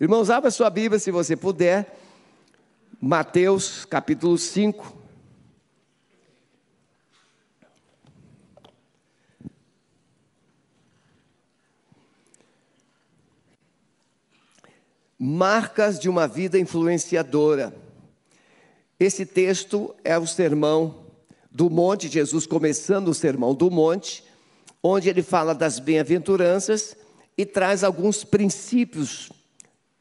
Irmãos, abra sua Bíblia se você puder. Mateus capítulo 5. Marcas de uma vida influenciadora. Esse texto é o sermão do monte, Jesus começando o sermão do monte, onde ele fala das bem-aventuranças e traz alguns princípios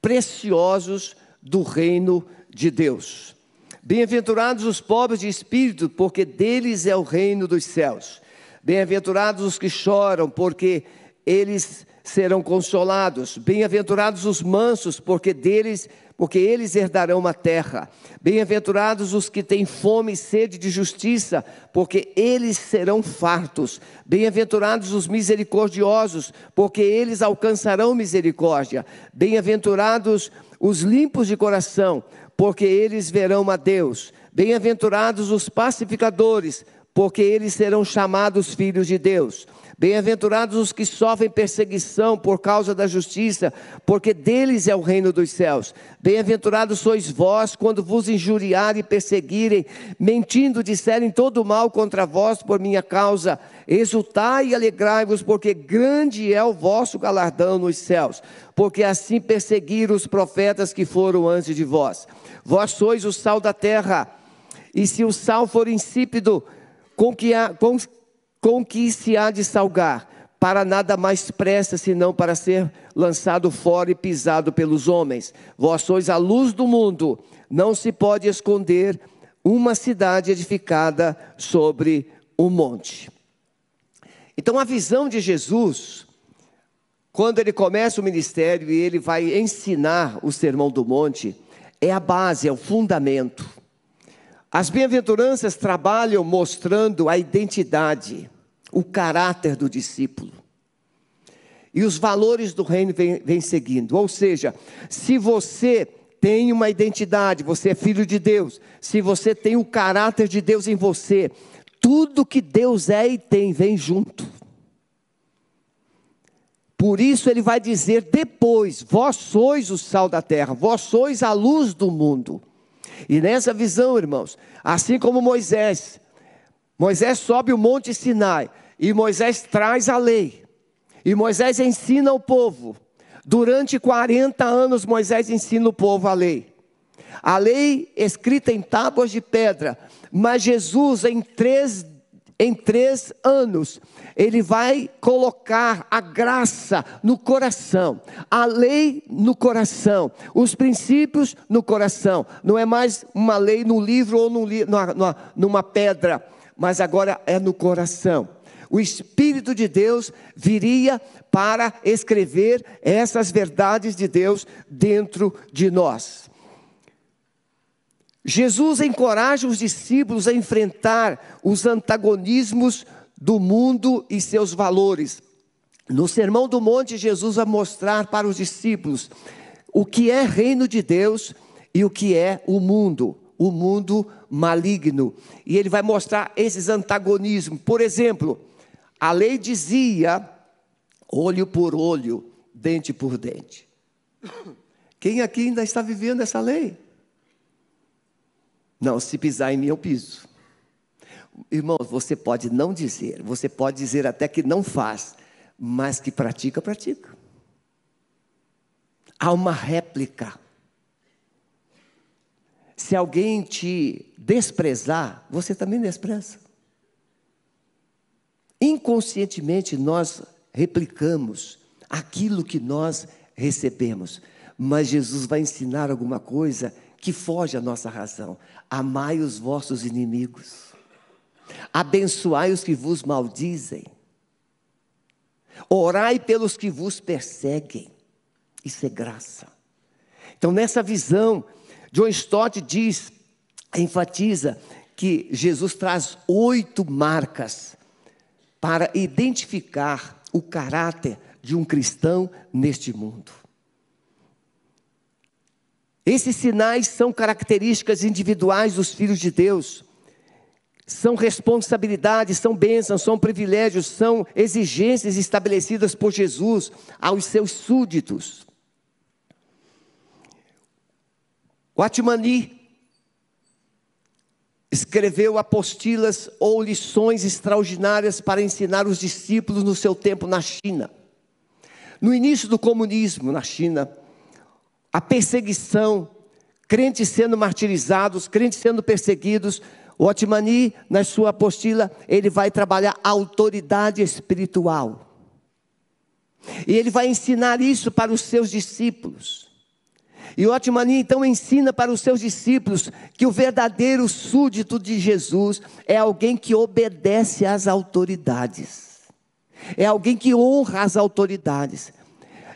preciosos do reino de Deus. Bem-aventurados os pobres de espírito, porque deles é o reino dos céus. Bem-aventurados os que choram, porque eles serão consolados. Bem-aventurados os mansos, porque deles, porque eles herdarão a terra. Bem-aventurados os que têm fome e sede de justiça, porque eles serão fartos. Bem-aventurados os misericordiosos, porque eles alcançarão misericórdia. Bem-aventurados os limpos de coração, porque eles verão a Deus. Bem-aventurados os pacificadores, porque eles serão chamados filhos de Deus. Bem-aventurados os que sofrem perseguição por causa da justiça, porque deles é o reino dos céus. Bem-aventurados sois vós quando vos injuriarem e perseguirem, mentindo disserem todo mal contra vós por minha causa. Exultai e alegrai-vos, porque grande é o vosso galardão nos céus, porque assim perseguiram os profetas que foram antes de vós. Vós sois o sal da terra, e se o sal for insípido, com que, há, com, com que se há de salgar? Para nada mais presta senão para ser lançado fora e pisado pelos homens. Vós sois a luz do mundo, não se pode esconder uma cidade edificada sobre um monte. Então a visão de Jesus, quando ele começa o ministério e ele vai ensinar o sermão do monte, é a base, é o fundamento. As bem-aventuranças trabalham mostrando a identidade, o caráter do discípulo. E os valores do reino vêm vem seguindo. Ou seja, se você tem uma identidade, você é filho de Deus, se você tem o caráter de Deus em você, tudo que Deus é e tem vem junto. Por isso ele vai dizer depois: Vós sois o sal da terra, vós sois a luz do mundo. E nessa visão, irmãos, assim como Moisés, Moisés sobe o monte Sinai e Moisés traz a lei. E Moisés ensina o povo. Durante 40 anos Moisés ensina o povo a lei. A lei escrita em tábuas de pedra, mas Jesus em três em três anos, ele vai colocar a graça no coração, a lei no coração, os princípios no coração. Não é mais uma lei no livro ou numa, numa pedra, mas agora é no coração. O Espírito de Deus viria para escrever essas verdades de Deus dentro de nós. Jesus encoraja os discípulos a enfrentar os antagonismos do mundo e seus valores. No Sermão do Monte, Jesus vai mostrar para os discípulos o que é reino de Deus e o que é o mundo, o mundo maligno. E ele vai mostrar esses antagonismos. Por exemplo, a lei dizia olho por olho, dente por dente. Quem aqui ainda está vivendo essa lei? Não, se pisar em mim, eu piso. Irmão, você pode não dizer, você pode dizer até que não faz, mas que pratica, pratica. Há uma réplica. Se alguém te desprezar, você também despreza. Inconscientemente nós replicamos aquilo que nós recebemos, mas Jesus vai ensinar alguma coisa que foge à nossa razão. Amai os vossos inimigos, abençoai os que vos maldizem, orai pelos que vos perseguem. Isso é graça. Então, nessa visão, John Stott diz, enfatiza, que Jesus traz oito marcas para identificar o caráter de um cristão neste mundo. Esses sinais são características individuais dos filhos de Deus. São responsabilidades, são bênçãos, são privilégios, são exigências estabelecidas por Jesus aos seus súditos. Watmani escreveu apostilas ou lições extraordinárias para ensinar os discípulos no seu tempo na China. No início do comunismo na China, a perseguição, crentes sendo martirizados, crentes sendo perseguidos, o Otmani, na sua apostila, ele vai trabalhar a autoridade espiritual. E ele vai ensinar isso para os seus discípulos. E Otmani então ensina para os seus discípulos que o verdadeiro súdito de Jesus é alguém que obedece às autoridades, é alguém que honra as autoridades.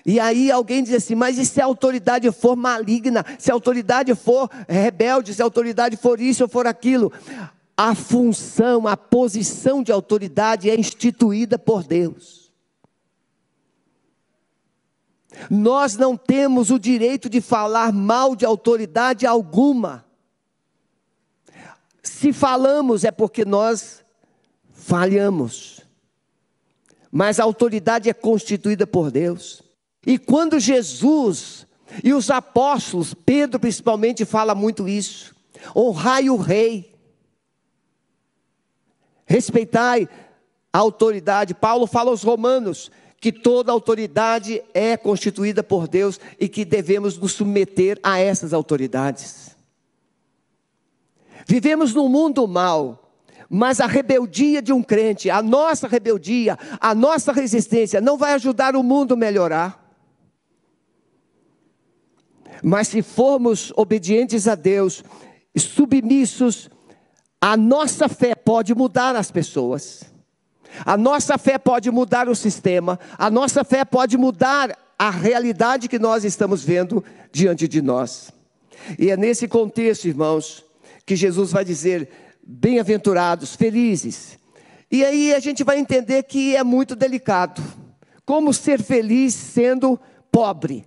E aí alguém diz assim: mas e se a autoridade for maligna, se a autoridade for rebelde, se a autoridade for isso ou for aquilo? A função, a posição de autoridade é instituída por Deus. Nós não temos o direito de falar mal de autoridade alguma. Se falamos é porque nós falhamos. Mas a autoridade é constituída por Deus. E quando Jesus e os apóstolos, Pedro principalmente fala muito isso, honrai o rei, respeitai a autoridade. Paulo fala aos romanos que toda autoridade é constituída por Deus e que devemos nos submeter a essas autoridades. Vivemos num mundo mal, mas a rebeldia de um crente, a nossa rebeldia, a nossa resistência não vai ajudar o mundo a melhorar. Mas se formos obedientes a Deus, submissos, a nossa fé pode mudar as pessoas. A nossa fé pode mudar o sistema, a nossa fé pode mudar a realidade que nós estamos vendo diante de nós. E é nesse contexto, irmãos, que Jesus vai dizer: bem-aventurados, felizes. E aí a gente vai entender que é muito delicado. Como ser feliz sendo pobre?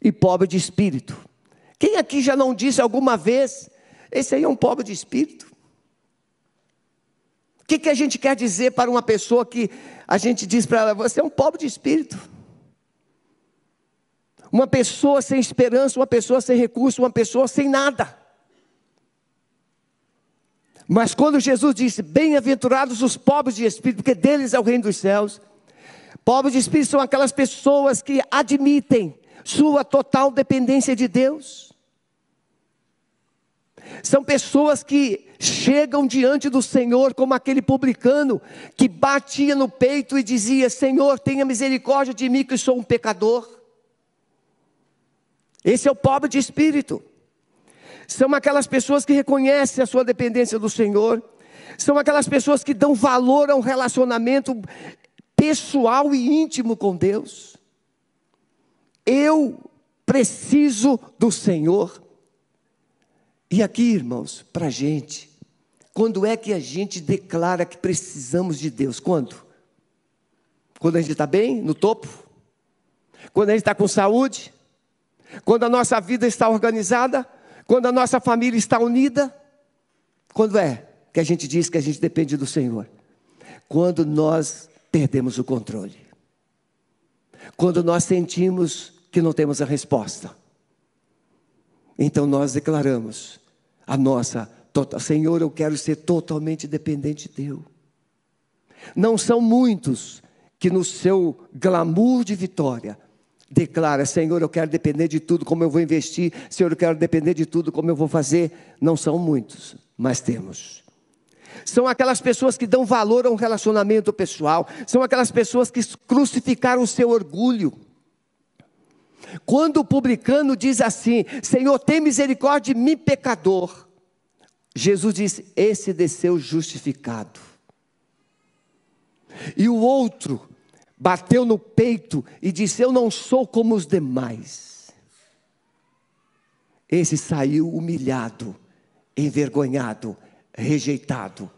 e pobre de espírito. Quem aqui já não disse alguma vez, esse aí é um pobre de espírito? Que, que a gente quer dizer para uma pessoa que a gente diz para ela, você é um pobre de espírito? Uma pessoa sem esperança, uma pessoa sem recurso, uma pessoa sem nada. Mas quando Jesus disse: Bem-aventurados os pobres de espírito, porque deles é o reino dos céus. Pobres de espírito são aquelas pessoas que admitem sua total dependência de Deus. São pessoas que chegam diante do Senhor, como aquele publicano que batia no peito e dizia: Senhor, tenha misericórdia de mim, que sou um pecador. Esse é o pobre de espírito. São aquelas pessoas que reconhecem a sua dependência do Senhor. São aquelas pessoas que dão valor a um relacionamento pessoal e íntimo com Deus. Eu preciso do Senhor. E aqui, irmãos, para a gente, quando é que a gente declara que precisamos de Deus? Quando? Quando a gente está bem, no topo? Quando a gente está com saúde? Quando a nossa vida está organizada? Quando a nossa família está unida? Quando é que a gente diz que a gente depende do Senhor? Quando nós perdemos o controle. Quando nós sentimos que não temos a resposta. Então nós declaramos a nossa total, Senhor, eu quero ser totalmente dependente de Teu. Não são muitos que no seu glamour de vitória declara, Senhor, eu quero depender de tudo, como eu vou investir, Senhor, eu quero depender de tudo, como eu vou fazer. Não são muitos, mas temos. São aquelas pessoas que dão valor a um relacionamento pessoal, são aquelas pessoas que crucificaram o seu orgulho quando o publicano diz assim: Senhor, tem misericórdia de mim, pecador. Jesus disse: Esse desceu justificado. E o outro bateu no peito e disse: Eu não sou como os demais. Esse saiu humilhado, envergonhado, rejeitado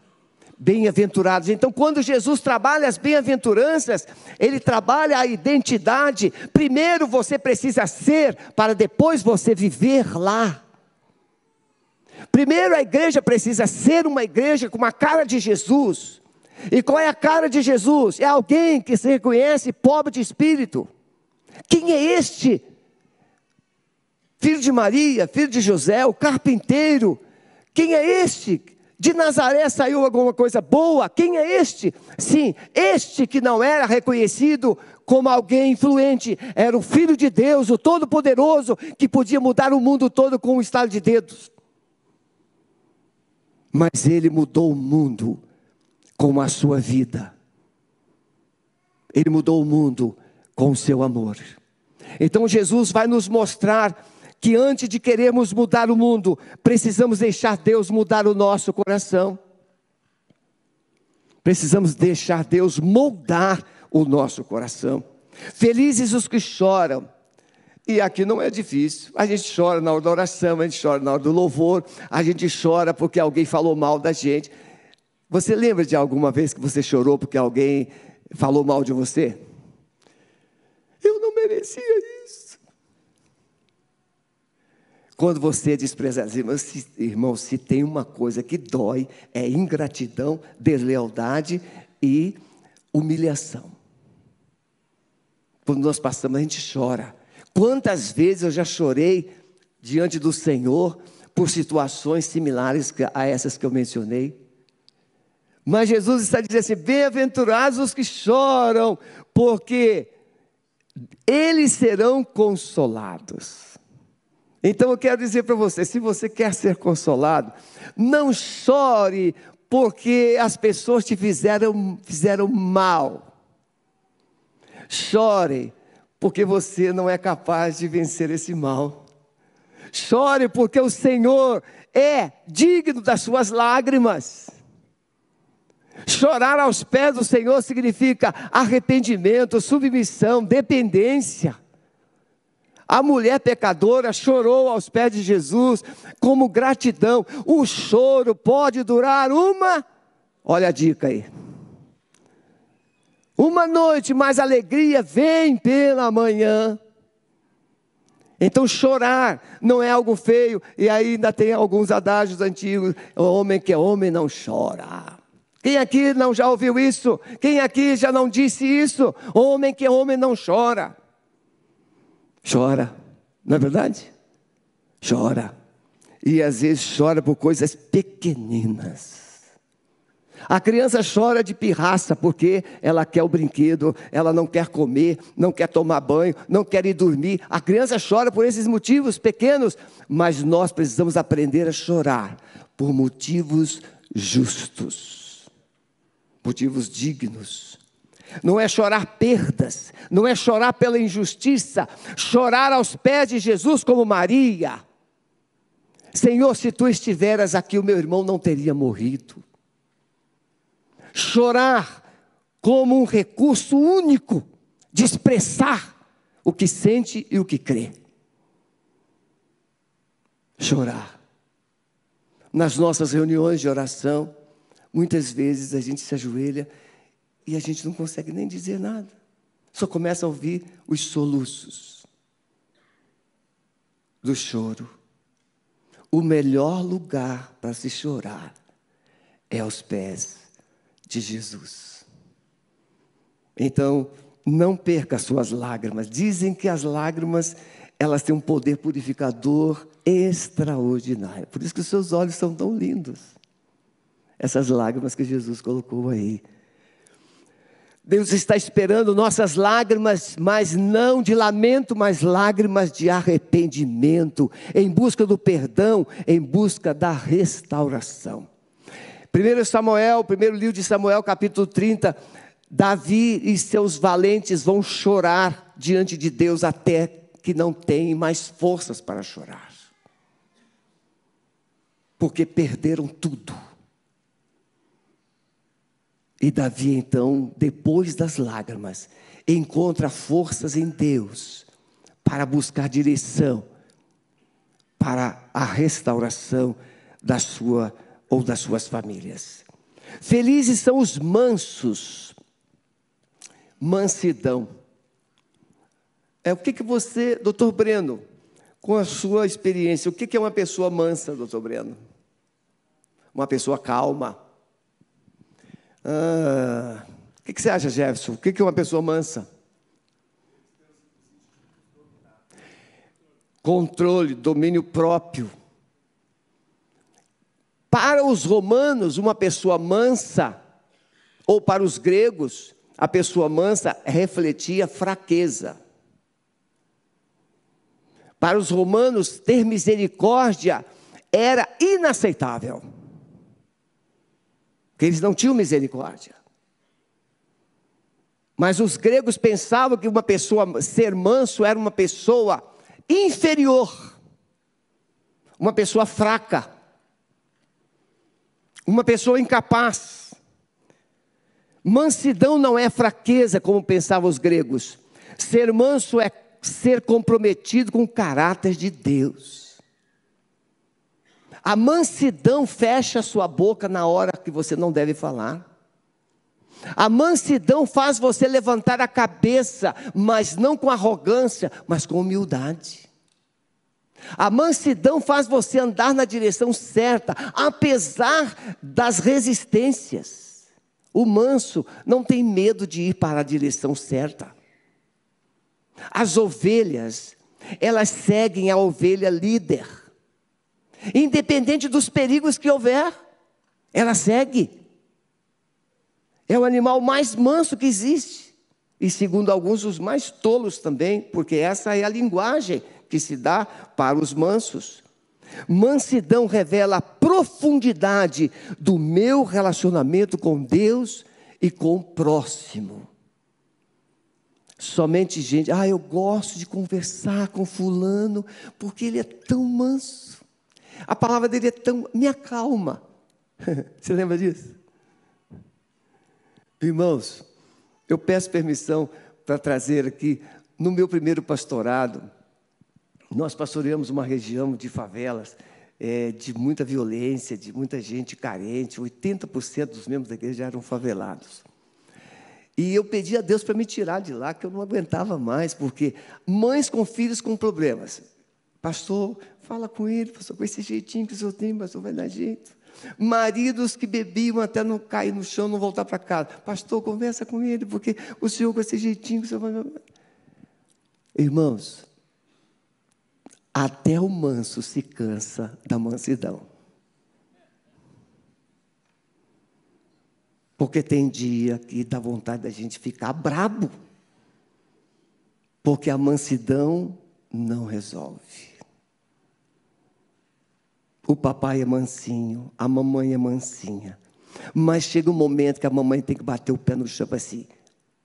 bem-aventurados. Então, quando Jesus trabalha as bem-aventuranças, ele trabalha a identidade. Primeiro você precisa ser, para depois você viver lá. Primeiro a igreja precisa ser uma igreja com a cara de Jesus. E qual é a cara de Jesus? É alguém que se reconhece pobre de espírito. Quem é este? Filho de Maria, filho de José, o carpinteiro. Quem é este? De Nazaré saiu alguma coisa boa? Quem é este? Sim, este que não era reconhecido como alguém influente, era o Filho de Deus, o Todo-Poderoso, que podia mudar o mundo todo com um estalo de dedos. Mas ele mudou o mundo com a sua vida. Ele mudou o mundo com o seu amor. Então Jesus vai nos mostrar que antes de querermos mudar o mundo, precisamos deixar Deus mudar o nosso coração. Precisamos deixar Deus moldar o nosso coração. Felizes os que choram. E aqui não é difícil. A gente chora na hora da oração, a gente chora na hora do louvor, a gente chora porque alguém falou mal da gente. Você lembra de alguma vez que você chorou porque alguém falou mal de você? Eu não merecia isso. Quando você é desprezado, irmão, se tem uma coisa que dói, é ingratidão, deslealdade e humilhação. Quando nós passamos, a gente chora. Quantas vezes eu já chorei diante do Senhor por situações similares a essas que eu mencionei? Mas Jesus está dizendo assim: bem-aventurados os que choram, porque eles serão consolados. Então eu quero dizer para você: se você quer ser consolado, não chore porque as pessoas te fizeram, fizeram mal. Chore, porque você não é capaz de vencer esse mal. Chore, porque o Senhor é digno das suas lágrimas. Chorar aos pés do Senhor significa arrependimento, submissão, dependência. A mulher pecadora chorou aos pés de Jesus como gratidão. O choro pode durar uma, olha a dica aí. Uma noite, mas alegria vem pela manhã. Então chorar não é algo feio, e ainda tem alguns adágios antigos: o homem que é homem não chora. Quem aqui não já ouviu isso? Quem aqui já não disse isso? Homem que é homem não chora. Chora, não é verdade? Chora. E às vezes chora por coisas pequeninas. A criança chora de pirraça porque ela quer o brinquedo, ela não quer comer, não quer tomar banho, não quer ir dormir. A criança chora por esses motivos pequenos, mas nós precisamos aprender a chorar por motivos justos, motivos dignos. Não é chorar perdas, não é chorar pela injustiça, chorar aos pés de Jesus como Maria. Senhor, se tu estiveras aqui, o meu irmão não teria morrido chorar como um recurso único de expressar o que sente e o que crê. Chorar. Nas nossas reuniões de oração, muitas vezes a gente se ajoelha e a gente não consegue nem dizer nada. Só começa a ouvir os soluços do choro. O melhor lugar para se chorar é aos pés de Jesus. Então, não perca as suas lágrimas. Dizem que as lágrimas, elas têm um poder purificador extraordinário. Por isso que os seus olhos são tão lindos. Essas lágrimas que Jesus colocou aí. Deus está esperando nossas lágrimas, mas não de lamento, mas lágrimas de arrependimento, em busca do perdão, em busca da restauração. 1 Samuel, primeiro livro de Samuel, capítulo 30, Davi e seus valentes vão chorar diante de Deus até que não têm mais forças para chorar. Porque perderam tudo. E Davi, então, depois das lágrimas, encontra forças em Deus para buscar direção para a restauração da sua vida ou das suas famílias. Felizes são os mansos. Mansidão. É o que, que você, doutor Breno, com a sua experiência, o que, que é uma pessoa mansa, doutor Breno? Uma pessoa calma. Ah, o que, que você acha, Jefferson? O que, que é uma pessoa mansa? controle, domínio próprio. Para os romanos, uma pessoa mansa, ou para os gregos, a pessoa mansa refletia fraqueza. Para os romanos, ter misericórdia era inaceitável. Porque eles não tinham misericórdia. Mas os gregos pensavam que uma pessoa ser manso era uma pessoa inferior, uma pessoa fraca, uma pessoa incapaz. Mansidão não é fraqueza, como pensavam os gregos. Ser manso é ser comprometido com o caráter de Deus. A mansidão fecha a sua boca na hora que você não deve falar. A mansidão faz você levantar a cabeça, mas não com arrogância, mas com humildade. A mansidão faz você andar na direção certa, apesar das resistências. O manso não tem medo de ir para a direção certa. As ovelhas, elas seguem a ovelha líder. Independente dos perigos que houver, ela segue. É o animal mais manso que existe. E segundo alguns, os mais tolos também, porque essa é a linguagem que se dá para os mansos. Mansidão revela a profundidade do meu relacionamento com Deus e com o próximo. Somente gente, ah, eu gosto de conversar com fulano, porque ele é tão manso. A palavra dele é tão, me acalma. Você lembra disso? Irmãos, eu peço permissão para trazer aqui, no meu primeiro pastorado, nós pastoreamos uma região de favelas, é, de muita violência, de muita gente carente, 80% dos membros da igreja eram favelados. E eu pedi a Deus para me tirar de lá, que eu não aguentava mais, porque mães com filhos com problemas. Pastor, fala com ele, pastor, com esse jeitinho que o senhor tem, pastor, vai dar jeito. Maridos que bebiam até não cair no chão, não voltar para casa. Pastor, conversa com ele, porque o senhor com esse jeitinho. O senhor vai... Irmãos, até o manso se cansa da mansidão. Porque tem dia que dá vontade da gente ficar brabo. Porque a mansidão não resolve. O papai é mansinho, a mamãe é mansinha. Mas chega um momento que a mamãe tem que bater o pé no chão assim.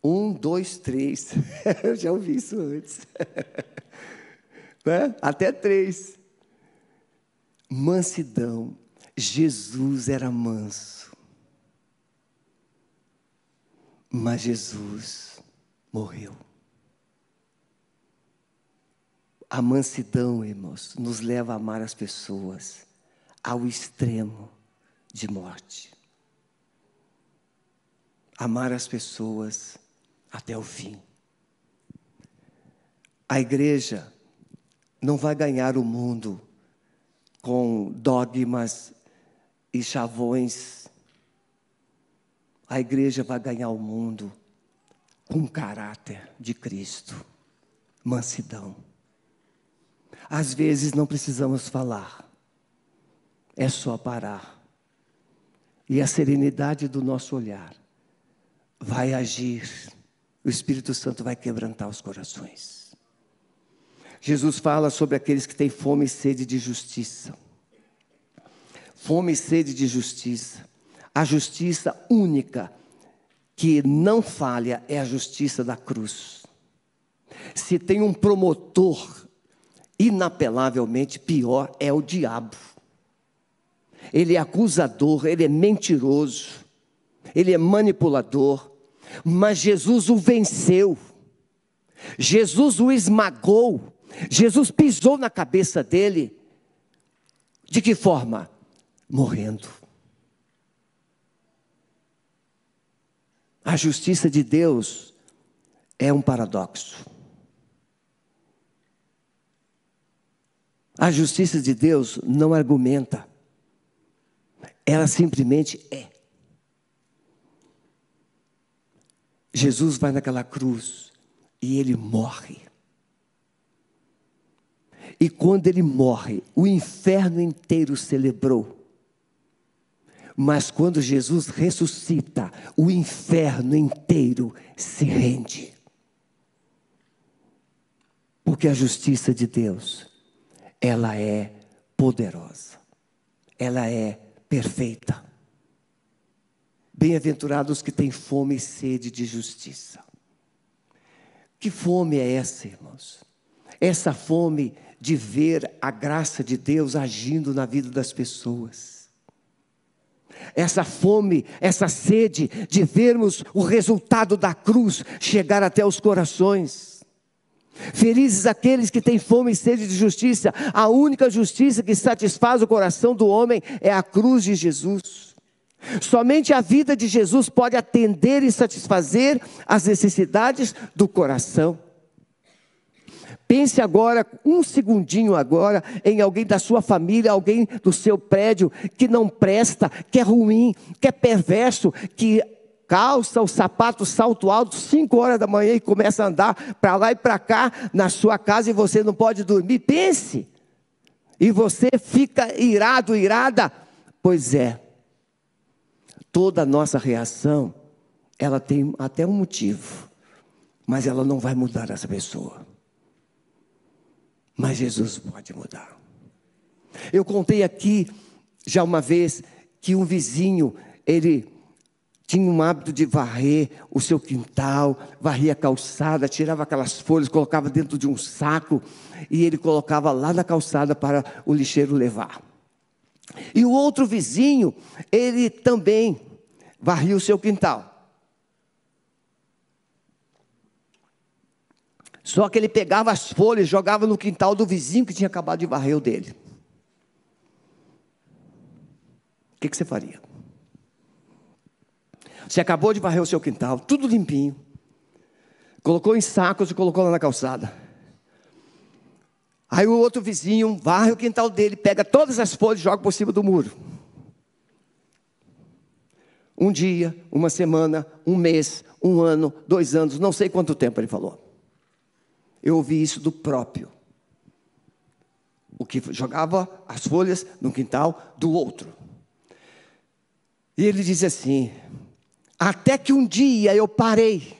Um, dois, três. Eu já ouvi isso antes. né? Até três. Mansidão. Jesus era manso. Mas Jesus morreu. A mansidão, irmãos, nos leva a amar as pessoas ao extremo de morte. Amar as pessoas até o fim. A igreja não vai ganhar o mundo com dogmas e chavões. A igreja vai ganhar o mundo com o caráter de Cristo, mansidão. Às vezes não precisamos falar, é só parar. E a serenidade do nosso olhar vai agir. O Espírito Santo vai quebrantar os corações. Jesus fala sobre aqueles que têm fome e sede de justiça. Fome e sede de justiça. A justiça única que não falha é a justiça da cruz. Se tem um promotor, inapelavelmente pior é o diabo ele é acusador, ele é mentiroso, ele é manipulador, mas Jesus o venceu, Jesus o esmagou, Jesus pisou na cabeça dele. De que forma? Morrendo. A justiça de Deus é um paradoxo. A justiça de Deus não argumenta. Ela simplesmente é. Jesus vai naquela cruz e ele morre. E quando ele morre, o inferno inteiro celebrou. Mas quando Jesus ressuscita, o inferno inteiro se rende. Porque a justiça de Deus, ela é poderosa. Ela é perfeita. Bem-aventurados que têm fome e sede de justiça. Que fome é essa, irmãos? Essa fome de ver a graça de Deus agindo na vida das pessoas. Essa fome, essa sede de vermos o resultado da cruz chegar até os corações. Felizes aqueles que têm fome e sede de justiça. A única justiça que satisfaz o coração do homem é a cruz de Jesus. Somente a vida de Jesus pode atender e satisfazer as necessidades do coração. Pense agora, um segundinho agora, em alguém da sua família, alguém do seu prédio que não presta, que é ruim, que é perverso, que calça o sapato salto alto, 5 horas da manhã e começa a andar para lá e para cá na sua casa e você não pode dormir. Pense. E você fica irado, irada. Pois é. Toda a nossa reação, ela tem até um motivo, mas ela não vai mudar essa pessoa. Mas Jesus pode mudar. Eu contei aqui já uma vez que um vizinho, ele tinha um hábito de varrer o seu quintal, varria a calçada, tirava aquelas folhas, colocava dentro de um saco e ele colocava lá na calçada para o lixeiro levar. E o outro vizinho, ele também varria o seu quintal. Só que ele pegava as folhas, jogava no quintal do vizinho que tinha acabado de varrer o dele. O que, que você faria? Você acabou de varrer o seu quintal, tudo limpinho. Colocou em sacos e colocou lá na calçada. Aí o outro vizinho varre o quintal dele, pega todas as folhas e joga por cima do muro. Um dia, uma semana, um mês, um ano, dois anos, não sei quanto tempo ele falou. Eu ouvi isso do próprio. O que jogava as folhas no quintal do outro. E ele diz assim: até que um dia eu parei.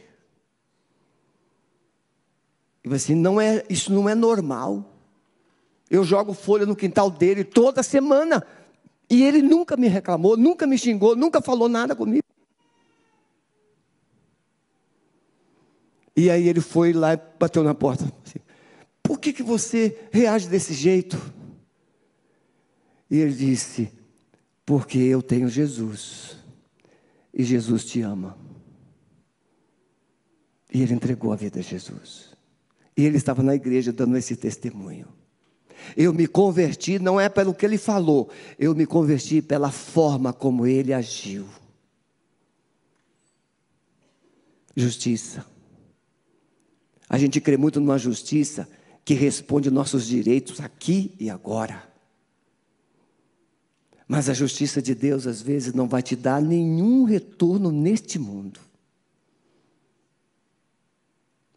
E assim, não é, isso não é normal. Eu jogo folha no quintal dele toda semana. E ele nunca me reclamou, nunca me xingou, nunca falou nada comigo. E aí ele foi lá e bateu na porta. Assim, Por que, que você reage desse jeito? E ele disse: Porque eu tenho Jesus. E Jesus te ama. E ele entregou a vida a Jesus. E ele estava na igreja dando esse testemunho. Eu me converti não é pelo que ele falou, eu me converti pela forma como ele agiu. Justiça. A gente crê muito numa justiça que responde nossos direitos aqui e agora. Mas a justiça de Deus às vezes não vai te dar nenhum retorno neste mundo.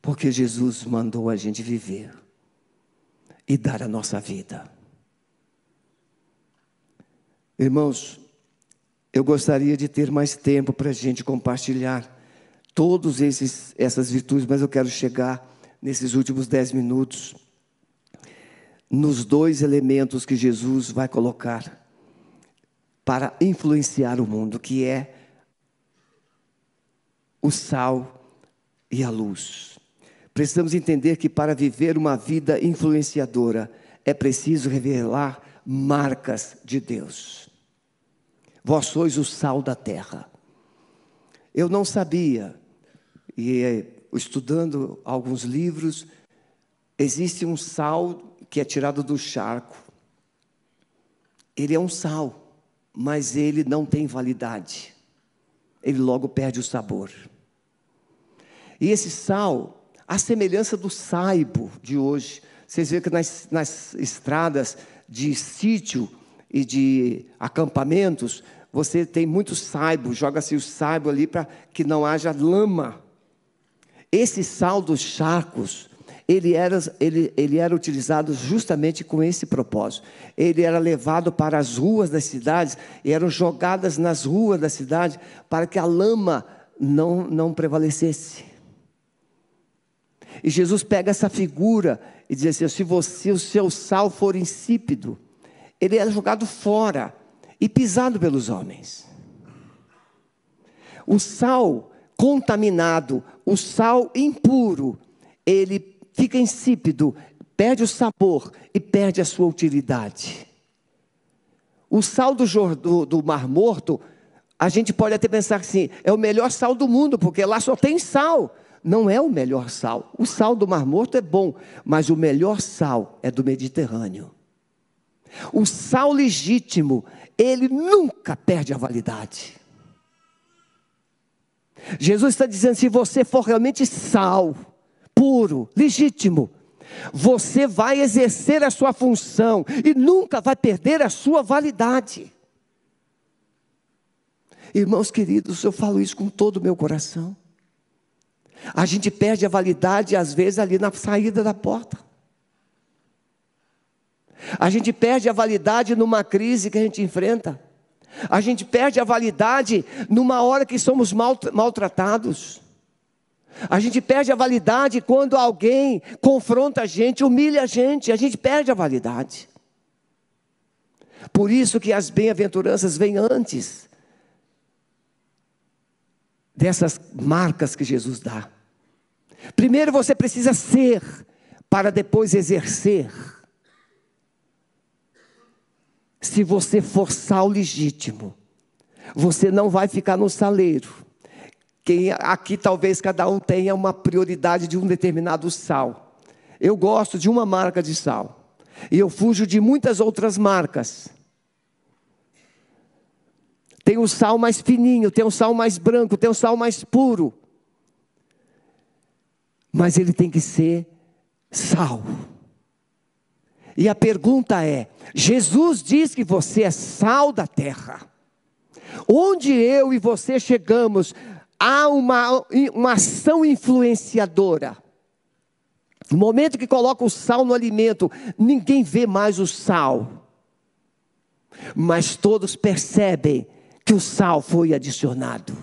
Porque Jesus mandou a gente viver e dar a nossa vida. Irmãos, eu gostaria de ter mais tempo para a gente compartilhar todas essas virtudes, mas eu quero chegar nesses últimos dez minutos nos dois elementos que Jesus vai colocar para influenciar o mundo, que é o sal e a luz. Precisamos entender que para viver uma vida influenciadora é preciso revelar marcas de Deus. Vós sois o sal da terra. Eu não sabia, e eh, estudando alguns livros, existe um sal que é tirado do charco. Ele é um sal mas ele não tem validade. Ele logo perde o sabor. E esse sal, a semelhança do saibo de hoje, vocês veem que nas, nas estradas de sítio e de acampamentos, você tem muito saibo, joga-se o saibo ali para que não haja lama. Esse sal dos charcos, ele era, ele, ele era utilizado justamente com esse propósito. Ele era levado para as ruas das cidades, e eram jogadas nas ruas da cidade para que a lama não, não prevalecesse. E Jesus pega essa figura e diz assim: se você, o seu sal for insípido, ele era jogado fora e pisado pelos homens. O sal contaminado, o sal impuro, ele fica insípido, perde o sabor e perde a sua utilidade. O sal do, do, do Mar Morto, a gente pode até pensar assim, é o melhor sal do mundo, porque lá só tem sal. Não é o melhor sal. O sal do Mar Morto é bom, mas o melhor sal é do Mediterrâneo. O sal legítimo, ele nunca perde a validade. Jesus está dizendo: se você for realmente sal, puro, legítimo, você vai exercer a sua função e nunca vai perder a sua validade. Irmãos queridos, eu falo isso com todo o meu coração. A gente perde a validade, às vezes, ali na saída da porta. A gente perde a validade numa crise que a gente enfrenta. A gente perde a validade numa hora que somos maltratados. A gente perde a validade quando alguém confronta a gente, humilha a gente, a gente perde a validade. Por isso que as bem-aventuranças vêm antes dessas marcas que Jesus dá. Primeiro você precisa ser, para depois exercer. Se você for sal legítimo, você não vai ficar no saleiro. Quem, aqui talvez cada um tenha uma prioridade de um determinado sal. Eu gosto de uma marca de sal. E eu fujo de muitas outras marcas. Tem o sal mais fininho, tem o sal mais branco, tem o sal mais puro. Mas ele tem que ser sal. E a pergunta é: Jesus diz que você é sal da terra. Onde eu e você chegamos, há uma, uma ação influenciadora. No momento que coloca o sal no alimento, ninguém vê mais o sal. Mas todos percebem que o sal foi adicionado.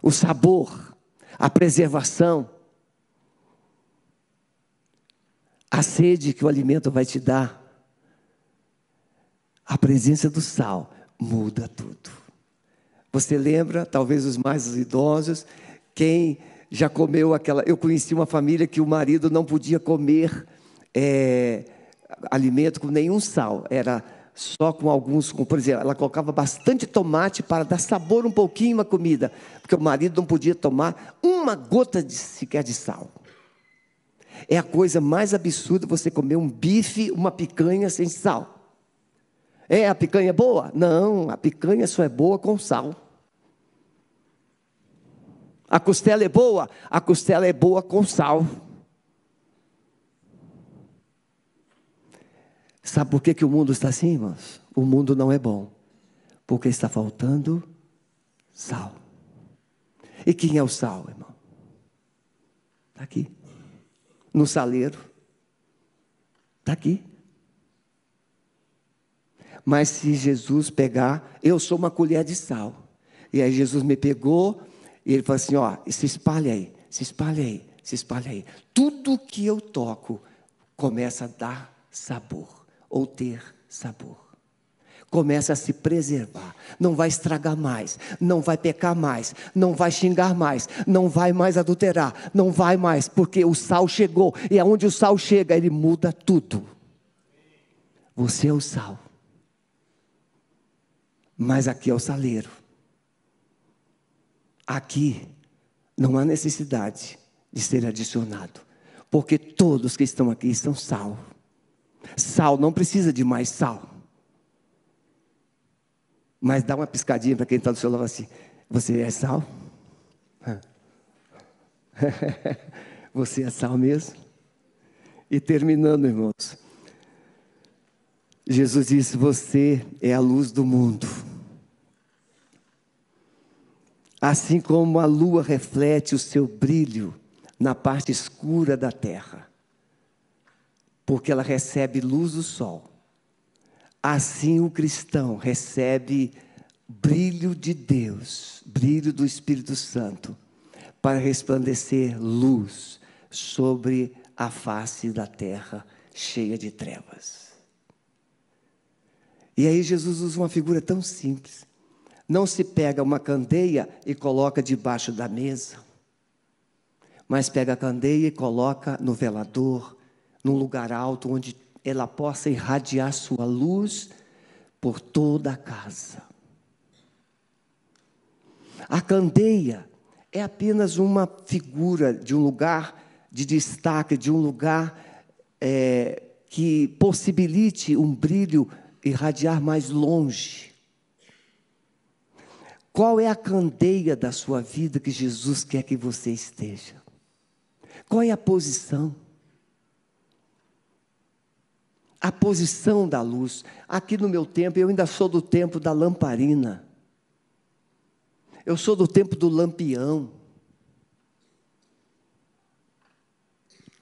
O sabor, a preservação, a sede que o alimento vai te dar, a presença do sal muda tudo. Você lembra, talvez os mais idosos, quem já comeu aquela. Eu conheci uma família que o marido não podia comer é, alimento com nenhum sal, era só com alguns, com, por exemplo, ela colocava bastante tomate para dar sabor um pouquinho à comida, porque o marido não podia tomar uma gota de, sequer de sal. É a coisa mais absurda você comer um bife, uma picanha sem sal. É, a picanha é boa? Não, a picanha só é boa com sal. A costela é boa? A costela é boa com sal. Sabe por que, que o mundo está assim, irmãos? O mundo não é bom. Porque está faltando sal. E quem é o sal, irmão? Está aqui no saleiro. Está aqui. Mas se Jesus pegar, eu sou uma colher de sal. E aí Jesus me pegou e ele falou assim: ó, se espalha aí, se espalha aí, se espalha aí. Tudo que eu toco começa a dar sabor, ou ter sabor começa a se preservar, não vai estragar mais, não vai pecar mais, não vai xingar mais, não vai mais adulterar, não vai mais, porque o sal chegou, e aonde o sal chega, ele muda tudo. Você é o sal. Mas aqui é o saleiro. Aqui não há necessidade de ser adicionado, porque todos que estão aqui são sal. Sal não precisa de mais sal. Mas dá uma piscadinha para quem está do seu lado assim: Você é sal? Você é sal mesmo? E terminando, irmãos. Jesus disse: Você é a luz do mundo. Assim como a lua reflete o seu brilho na parte escura da terra, porque ela recebe luz do sol. Assim o cristão recebe brilho de Deus, brilho do Espírito Santo, para resplandecer luz sobre a face da terra cheia de trevas. E aí Jesus usa uma figura tão simples. Não se pega uma candeia e coloca debaixo da mesa, mas pega a candeia e coloca no velador, num lugar alto onde ela possa irradiar sua luz por toda a casa. A candeia é apenas uma figura de um lugar de destaque, de um lugar é, que possibilite um brilho irradiar mais longe. Qual é a candeia da sua vida que Jesus quer que você esteja? Qual é a posição? A posição da luz. Aqui no meu tempo, eu ainda sou do tempo da lamparina. Eu sou do tempo do lampião.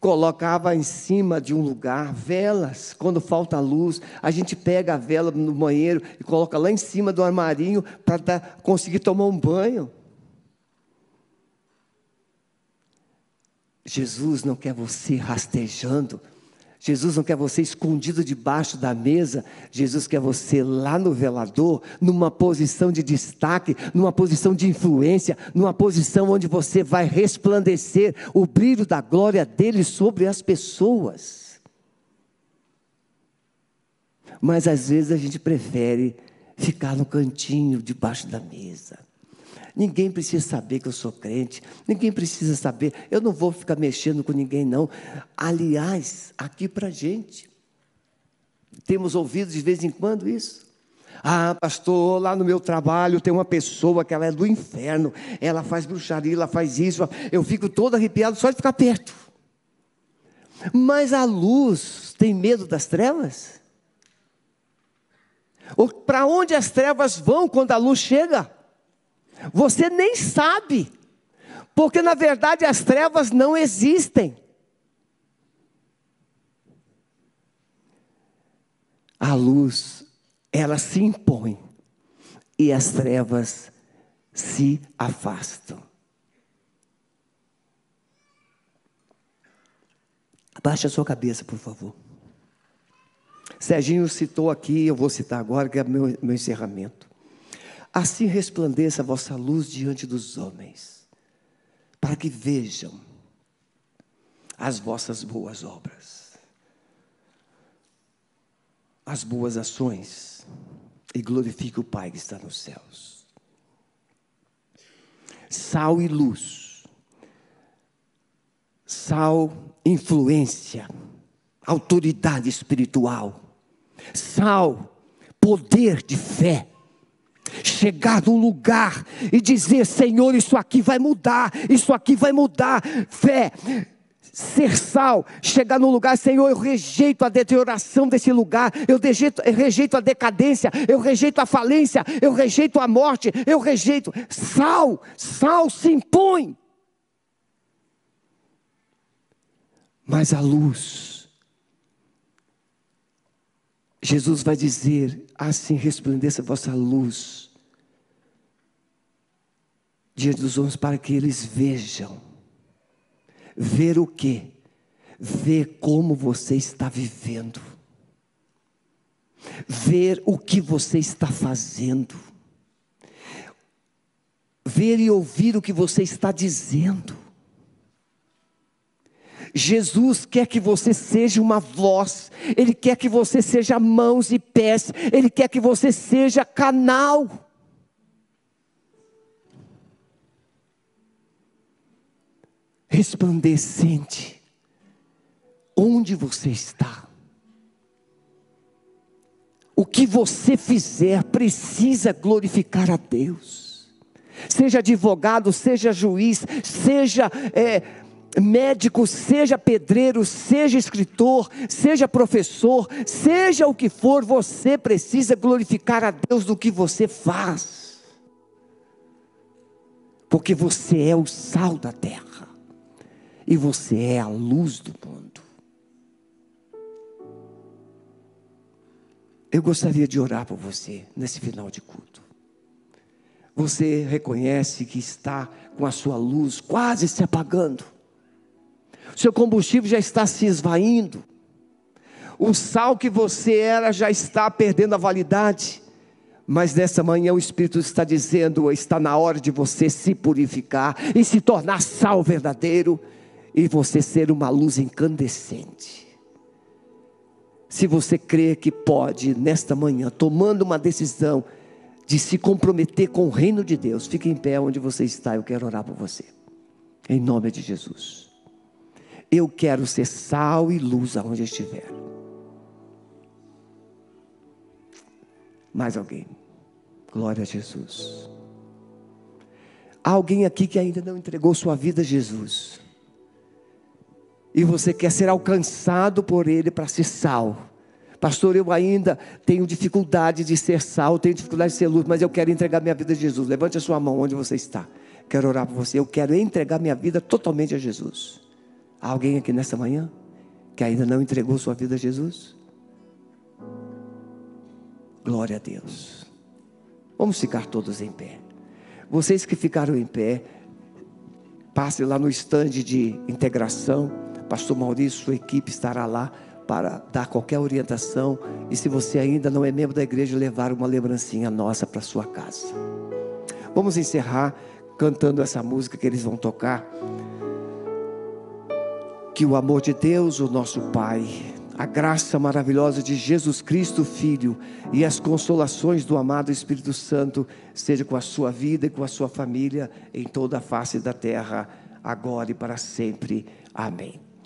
colocava em cima de um lugar velas, quando falta luz, a gente pega a vela no banheiro e coloca lá em cima do armarinho para conseguir tomar um banho. Jesus não quer você rastejando, Jesus não quer você escondido debaixo da mesa, Jesus quer você lá no velador, numa posição de destaque, numa posição de influência, numa posição onde você vai resplandecer o brilho da glória dele sobre as pessoas. Mas às vezes a gente prefere ficar no cantinho debaixo da mesa. Ninguém precisa saber que eu sou crente, ninguém precisa saber, eu não vou ficar mexendo com ninguém, não. Aliás, aqui para gente, temos ouvido de vez em quando isso. Ah, pastor, lá no meu trabalho tem uma pessoa que ela é do inferno, ela faz bruxaria, ela faz isso, eu fico todo arrepiado só de ficar perto. Mas a luz tem medo das trevas? Para onde as trevas vão quando a luz chega? Você nem sabe, porque na verdade as trevas não existem. A luz, ela se impõe e as trevas se afastam. Abaixe a sua cabeça, por favor. Serginho citou aqui, eu vou citar agora, que é meu, meu encerramento. Assim resplandeça a vossa luz diante dos homens, para que vejam as vossas boas obras, as boas ações, e glorifique o Pai que está nos céus. Sal e luz, sal, influência, autoridade espiritual, sal, poder de fé chegar num lugar e dizer: Senhor, isso aqui vai mudar, isso aqui vai mudar. Fé, ser sal, chegar num lugar, Senhor, eu rejeito a deterioração desse lugar, eu rejeito, eu rejeito a decadência, eu rejeito a falência, eu rejeito a morte, eu rejeito. Sal, sal se impõe. Mas a luz, Jesus vai dizer: assim resplandeça a vossa luz diante dos homens para que eles vejam. Ver o quê? Ver como você está vivendo. Ver o que você está fazendo. Ver e ouvir o que você está dizendo. Jesus quer que você seja uma voz, Ele quer que você seja mãos e pés, Ele quer que você seja canal. resplandecente, onde você está. O que você fizer precisa glorificar a Deus. Seja advogado, seja juiz, seja é, médico, seja pedreiro, seja escritor, seja professor, seja o que for, você precisa glorificar a Deus no que você faz. Porque você é o sal da terra. E você é a luz do mundo. Eu gostaria de orar por você nesse final de culto. Você reconhece que está com a sua luz quase se apagando. Seu combustível já está se esvaindo. O sal que você era já está perdendo a validade. Mas nessa manhã o Espírito está dizendo: está na hora de você se purificar e se tornar sal verdadeiro e você ser uma luz incandescente. Se você crê que pode, nesta manhã, tomando uma decisão de se comprometer com o reino de Deus, fique em pé onde você está, eu quero orar por você. Em nome de Jesus. Eu quero ser sal e luz aonde estiver. Mais alguém? Glória a Jesus. Há alguém aqui que ainda não entregou sua vida a Jesus e você quer ser alcançado por Ele para ser sal. Pastor, eu ainda tenho dificuldade de ser sal, tenho dificuldade de ser luz, mas eu quero entregar minha vida a Jesus. Levante a sua mão onde você está. Quero orar por você. Eu quero entregar minha vida totalmente a Jesus. Há alguém aqui nessa manhã que ainda não entregou sua vida a Jesus? Glória a Deus. Vamos ficar todos em pé. Vocês que ficaram em pé, passe lá no estande de integração. Pastor Maurício, sua equipe estará lá para dar qualquer orientação. E se você ainda não é membro da igreja, levar uma lembrancinha nossa para sua casa. Vamos encerrar cantando essa música que eles vão tocar. Que o amor de Deus, o nosso Pai, a graça maravilhosa de Jesus Cristo, Filho, e as consolações do amado Espírito Santo, seja com a sua vida e com a sua família em toda a face da terra, agora e para sempre. Amém.